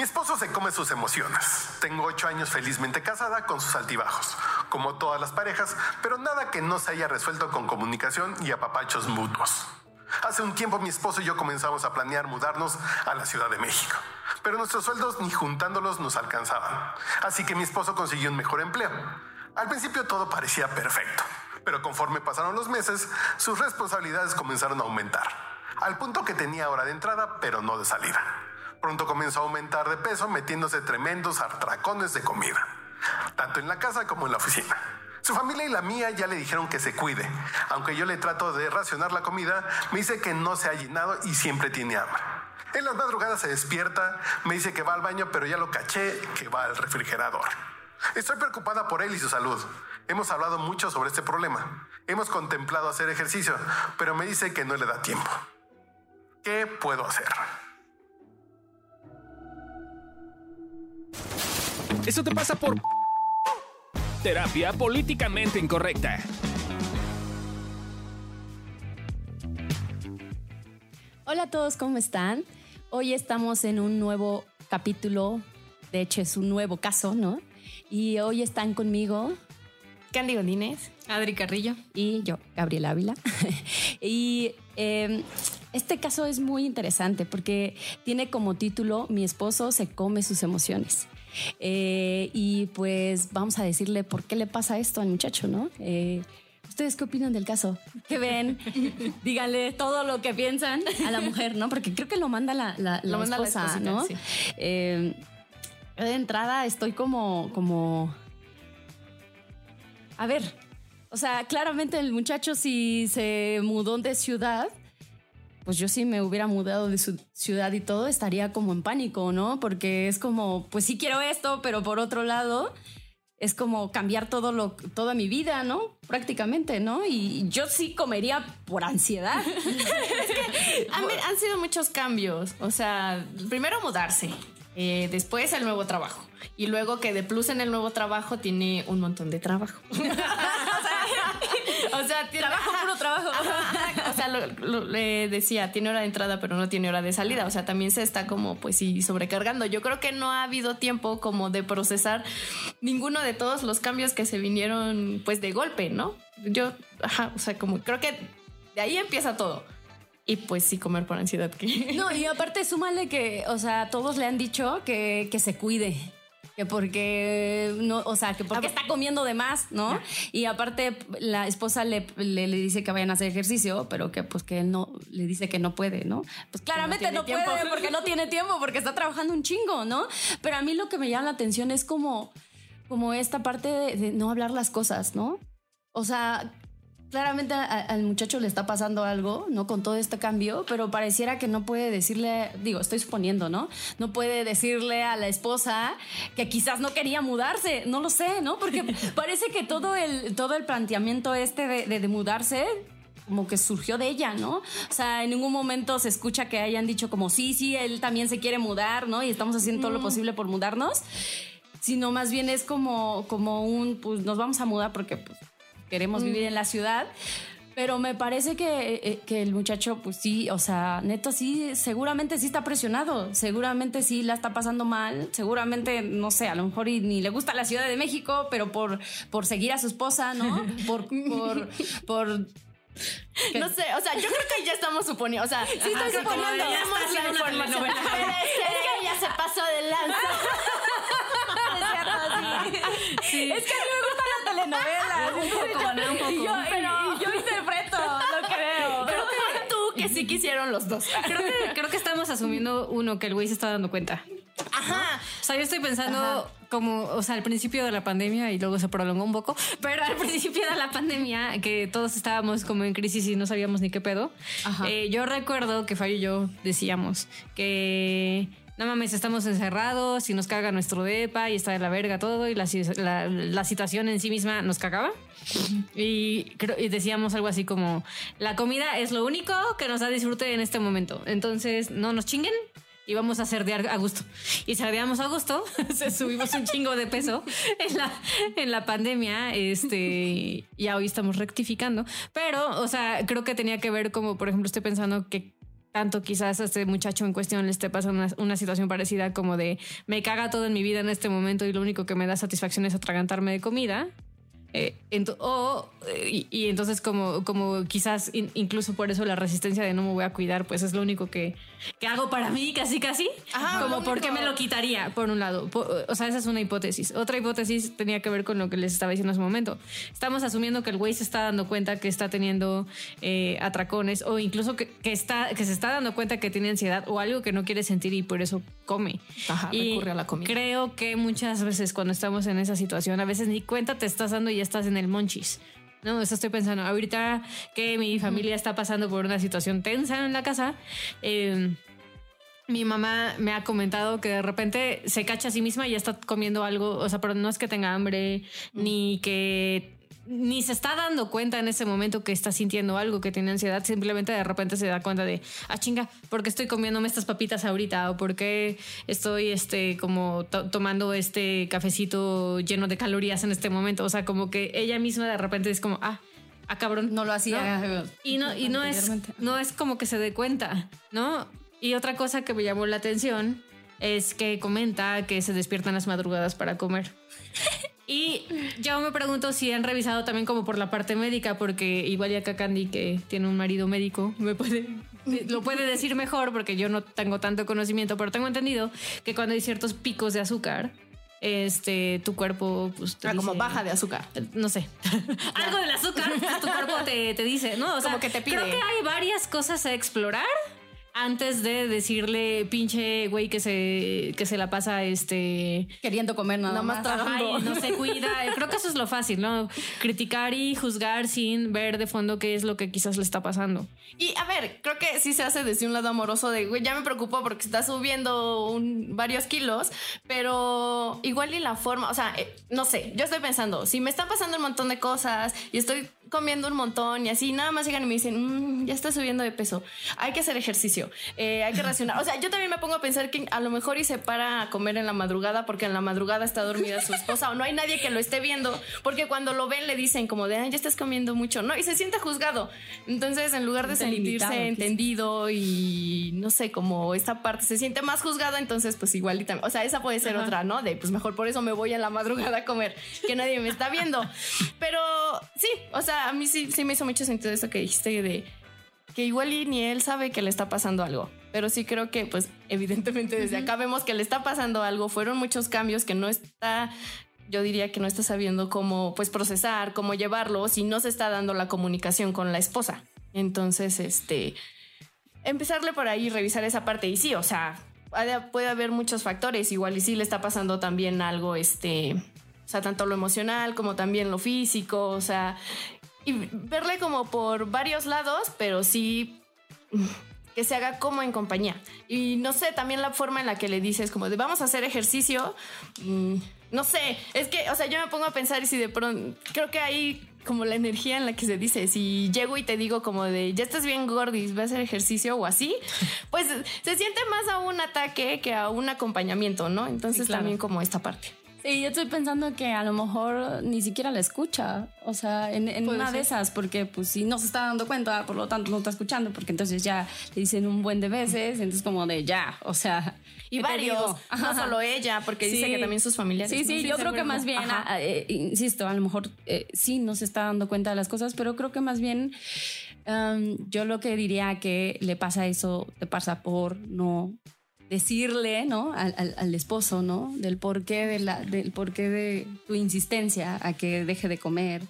Mi esposo se come sus emociones. Tengo ocho años felizmente casada con sus altibajos, como todas las parejas, pero nada que no se haya resuelto con comunicación y apapachos mutuos. Hace un tiempo mi esposo y yo comenzamos a planear mudarnos a la Ciudad de México, pero nuestros sueldos ni juntándolos nos alcanzaban. Así que mi esposo consiguió un mejor empleo. Al principio todo parecía perfecto, pero conforme pasaron los meses, sus responsabilidades comenzaron a aumentar, al punto que tenía hora de entrada, pero no de salida. Pronto comenzó a aumentar de peso metiéndose tremendos atracones de comida, tanto en la casa como en la oficina. Su familia y la mía ya le dijeron que se cuide. Aunque yo le trato de racionar la comida, me dice que no se ha llenado y siempre tiene hambre. En las madrugadas se despierta, me dice que va al baño, pero ya lo caché que va al refrigerador. Estoy preocupada por él y su salud. Hemos hablado mucho sobre este problema. Hemos contemplado hacer ejercicio, pero me dice que no le da tiempo. ¿Qué puedo hacer? Eso te pasa por terapia políticamente incorrecta. Hola a todos, ¿cómo están? Hoy estamos en un nuevo capítulo, de hecho es un nuevo caso, ¿no? Y hoy están conmigo Candy Godínez, Adri Carrillo y yo, Gabriela Ávila. y eh, este caso es muy interesante porque tiene como título Mi esposo se come sus emociones. Eh, y pues vamos a decirle por qué le pasa esto al muchacho, ¿no? Eh, ¿Ustedes qué opinan del caso? ¿Qué ven? Díganle todo lo que piensan a la mujer, ¿no? Porque creo que lo manda la, la, Lo manda la ¿no? sí. Eh, de entrada estoy como, como... A ver, o sea, claramente el muchacho si se mudó de ciudad, pues yo sí me hubiera mudado de su ciudad y todo, estaría como en pánico, ¿no? Porque es como, pues sí quiero esto, pero por otro lado, es como cambiar todo lo, toda mi vida, ¿no? Prácticamente, ¿no? Y yo sí comería por ansiedad. Han, han sido muchos cambios. O sea, primero mudarse, eh, después el nuevo trabajo. Y luego que de plus en el nuevo trabajo tiene un montón de trabajo. o sea, o sea, tiene, trabajo. Lo, le decía, tiene hora de entrada, pero no tiene hora de salida. O sea, también se está como, pues sí, sobrecargando. Yo creo que no ha habido tiempo como de procesar ninguno de todos los cambios que se vinieron, pues de golpe, ¿no? Yo, ajá, o sea, como creo que de ahí empieza todo. Y pues sí, comer por ansiedad. Que... No, y aparte súmale que, o sea, todos le han dicho que, que se cuide. Que porque no, o sea, que porque está comiendo de más, ¿no? Y aparte, la esposa le, le, le dice que vayan a hacer ejercicio, pero que pues que él no, le dice que no puede, ¿no? Pues claramente no, puede porque no tiene tiempo, porque está trabajando un chingo, ¿no? Pero a mí lo que me llama la atención es como, como esta parte de, de no hablar las cosas, ¿no? O sea, claramente a- al muchacho le está pasando algo, ¿no? Con todo este cambio, pero pareciera que no puede decirle, digo, estoy suponiendo, ¿no? No puede decirle a la esposa que quizás no quería mudarse, no lo sé, ¿no? Porque parece que todo el, todo el planteamiento este de, de- de mudarse como que surgió de ella, ¿no? O sea, en ningún momento se escucha que hayan dicho como, sí, sí, él también se quiere mudar, ¿no? Y estamos haciendo todo lo posible por mudarnos, sino más bien es como, como un, pues nos vamos a mudar porque pues, queremos vivir en la ciudad. Pero me parece que, eh, que el muchacho, pues sí, o sea, neto sí, seguramente sí está presionado, seguramente sí la está pasando mal, seguramente, no sé, a lo mejor y ni le gusta la Ciudad de México, pero por, por seguir a su esposa, ¿no? Por, por, por No sé, o sea, yo creo que ya estamos suponiendo. O sea, sí, estoy suponiendo. Ya Está haciendo una telenovela. Es que ya se pasó de lanza. Es que a mí me gusta la telenovela. Un poco. Y yo, Pero- y yo interpreto, lo creo. Pero pon tú que sí quisieron los dos. Creo que, creo que estamos asumiendo uno que el güey se está dando cuenta. Ajá. O sea, yo estoy pensando como, o sea, al principio de la pandemia y luego se prolongó un poco, pero al principio de la pandemia que todos estábamos como en crisis y no sabíamos ni qué pedo. Eh, yo recuerdo que Fabio y yo decíamos que no mames, estamos encerrados y nos caga nuestro depa y está de la verga todo y la, la- la situación en sí misma nos cagaba. Y, y decíamos algo así como, la comida es lo único que nos da disfrute en este momento. Entonces, no nos chinguen y vamos a cerdear a gusto. Y cerdeamos a gusto, subimos un chingo de peso en la, en la pandemia, este, ya hoy estamos rectificando. Pero, o sea, creo que tenía que ver como, por ejemplo, estoy pensando que tanto quizás a este muchacho en cuestión le esté pasando una, una situación parecida como de me caga todo en mi vida en este momento y lo único que me da satisfacción es atragantarme de comida. Eh, o, eh, y, y entonces como, como quizás in- incluso por eso la resistencia de no me voy a cuidar, pues es lo único que, que hago para mí, casi casi. Ajá, como por qué me lo quitaría, por un lado. O sea, esa es una hipótesis. Otra hipótesis tenía que ver con lo que les estaba diciendo hace un momento. Estamos asumiendo que el güey se está dando cuenta que está teniendo eh, atracones o incluso que, que está, que se está dando cuenta que tiene ansiedad o algo que no quiere sentir y por eso come. Ajá, y recurre a la comida. Creo que muchas veces cuando estamos en esa situación, a veces ni cuenta te estás dando y ya estás en el monchis. No, eso estoy pensando. Ahorita que mi familia está pasando por una situación tensa en la casa, eh, mi mamá me ha comentado que de repente se cacha a sí misma y ya está comiendo algo, o sea, pero no es que tenga hambre, ni que ni se está dando cuenta en ese momento que está sintiendo algo, que tiene ansiedad, simplemente de repente se da cuenta de, ah, chinga, ¿por qué estoy comiéndome estas papitas ahorita? ¿O por qué estoy, este, como to- tomando este cafecito lleno de calorías en este momento? O sea, como que ella misma de repente es como, ah, ah, cabrón. No lo hacía. eh, Y no, y no es, no es como que se dé cuenta, ¿no? Y otra cosa que me llamó la atención es que comenta que se despiertan las madrugadas para comer. Y yo me pregunto si han revisado también como por la parte médica, porque igual ya acá Candy, que tiene un marido médico, me puede, lo puede decir mejor, porque yo no tengo tanto conocimiento, pero tengo entendido que cuando hay ciertos picos de azúcar, este, tu cuerpo, pues, te Ah, como baja de azúcar. no sé, algo del azúcar, tu cuerpo te, te dice, ¿no? O sea, Como que te pide. Creo que hay varias cosas a explorar antes de decirle pinche güey que se, que se la pasa este Queriendo comer nada, Nada más más. tragando. Ajá, y no se cuida. Creo que eso es lo fácil, ¿no? Criticar y juzgar sin ver de fondo qué es lo que quizás le está pasando. Y a ver, creo que sí se hace desde un lado amoroso de, güey, ya me preocupó porque está subiendo un- varios kilos, pero igual y la forma, o sea, eh, no sé, yo estoy pensando, si me están pasando un montón de cosas y estoy comiendo un montón y así, nada más llegan y me dicen, "Mm, ya está subiendo de peso, hay que hacer ejercicio, eh, hay que racionar. O sea, yo también me pongo a pensar que a lo mejor y se para a comer en la madrugada porque en la madrugada está dormida su esposa o no hay nadie que lo esté viendo, porque cuando lo ven le dicen como de, "Ay, ya estás comiendo mucho, ¿no? Y se siente juzgado. Entonces, en lugar de sentirse entendido y no sé, como esta parte se siente más juzgado, entonces pues igual y también, o sea, esa puede ser otra, ¿no? De pues mejor por eso me voy a la madrugada a comer, que nadie me está viendo. Pero sí, o sea, a mí sí, sí me hizo mucho sentido eso que dijiste de que igual y ni él sabe que le está pasando algo. Pero sí creo que, pues, evidentemente desde acá vemos que le está pasando algo. Fueron muchos cambios que no está, yo diría que no está sabiendo cómo, pues, procesar, cómo llevarlos y no se está dando la comunicación con la esposa. Entonces, este, empezarle por ahí, revisar esa parte. Y sí, o sea, puede haber muchos factores. Igual y sí le está pasando también algo, este, o sea, tanto lo emocional como también lo físico, o sea, y verle como por varios lados, pero sí que se haga como en compañía. Y no sé, también la forma en la que le dices como de vamos a hacer ejercicio, mm, no sé, es que, o sea, yo me pongo a pensar y si de pronto, creo que hay como la energía en la que se dice, si llego y te digo como de, ya estás bien gordis, voy a hacer ejercicio o así, pues se siente más a un ataque que a un acompañamiento, ¿no? Entonces Sí, claro. también como esta parte. Sí, yo estoy pensando que a lo mejor ni siquiera la escucha. O sea, en, una de esas, porque pues si no se está dando cuenta, por lo tanto no está escuchando, porque entonces ya le dicen un buen de veces, entonces como de ya, o sea. Y ¿qué te varios, no solo ella, porque dice Sí. que también sus familiares. Sí, ¿no? sí, yo creo que más bien, ah, eh, insisto, a lo mejor eh, sí no se está dando cuenta de las cosas, pero creo que más bien um, yo lo que diría que le pasa eso, te pasa por no decirle, ¿no? Al, al- al esposo, ¿no? Del porqué de la, del porqué de tu insistencia a que deje de comer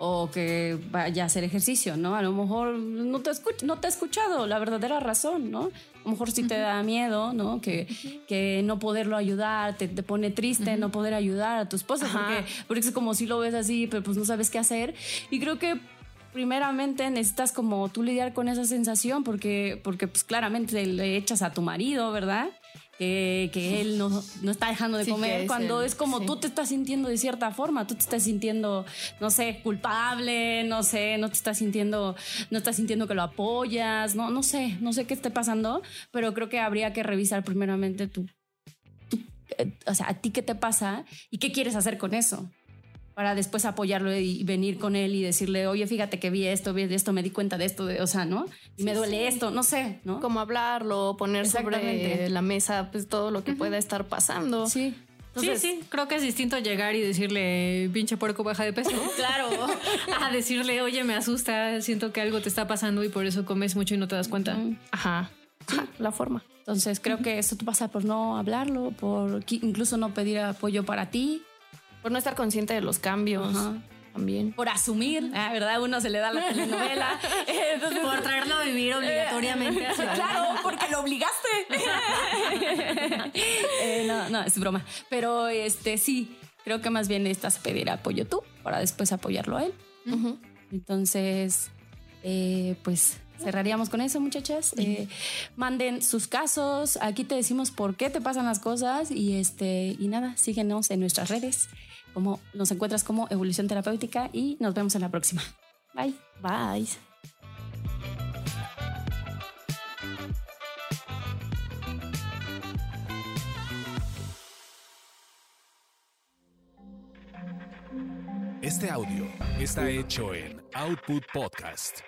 o que vaya a hacer ejercicio, ¿no? A lo mejor no te, escuch- no te ha escuchado la verdadera razón, ¿no? A lo mejor sí te da miedo, ¿no? Que, que no poderlo ayudar, te, te pone triste no poder ayudar a tu esposa, porque, porque es como si lo ves así, pero pues no sabes qué hacer. Y creo que primeramente necesitas como tú lidiar con esa sensación, porque, porque pues claramente le echas a tu marido, ¿verdad? Que, que él no, no está dejando de Sí, comer cuando el- es como sí. tú te estás sintiendo de cierta forma, tú te estás sintiendo, no sé, culpable, no sé, no te estás sintiendo, no estás sintiendo que lo apoyas, no, no sé, no sé qué esté pasando, pero creo que habría que revisar primeramente tu, tu- eh, o sea, a ti qué te pasa y qué quieres hacer con eso. Para después apoyarlo y venir con él y decirle, oye, fíjate que vi esto, vi esto, me di cuenta de esto, de, o sea, ¿no? Y me duele esto, no sé, ¿no? Como hablarlo, poner sobre la mesa pues todo lo que pueda estar pasando. Sí. Entonces, sí, sí, creo que es distinto llegar y decirle, pinche puerco, baja de peso. Claro. a decirle, oye, me asusta, siento que algo te está pasando y por eso comes mucho y no te das cuenta. Ajá. La forma. Entonces creo que eso pasa por no hablarlo, por incluso no pedir apoyo para ti, Por no estar consciente de los cambios Ajá. también. por asumir, ah, ¿verdad? Uno se le da la telenovela. Entonces, Por traerlo a vivir obligatoriamente a Claro, porque lo obligaste. Eh, no, no, es broma. Pero este sí, creo que más bien necesitas pedir apoyo tú para después apoyarlo a él. Entonces, eh, pues cerraríamos con eso, muchachas. Eh, manden sus casos. Aquí te decimos por qué te pasan las cosas y este y nada, síguenos en nuestras redes. Como nos encuentras como Evolución Terapéutica y nos vemos en la próxima. Bye. Bye. Este audio está hecho en Output Podcast.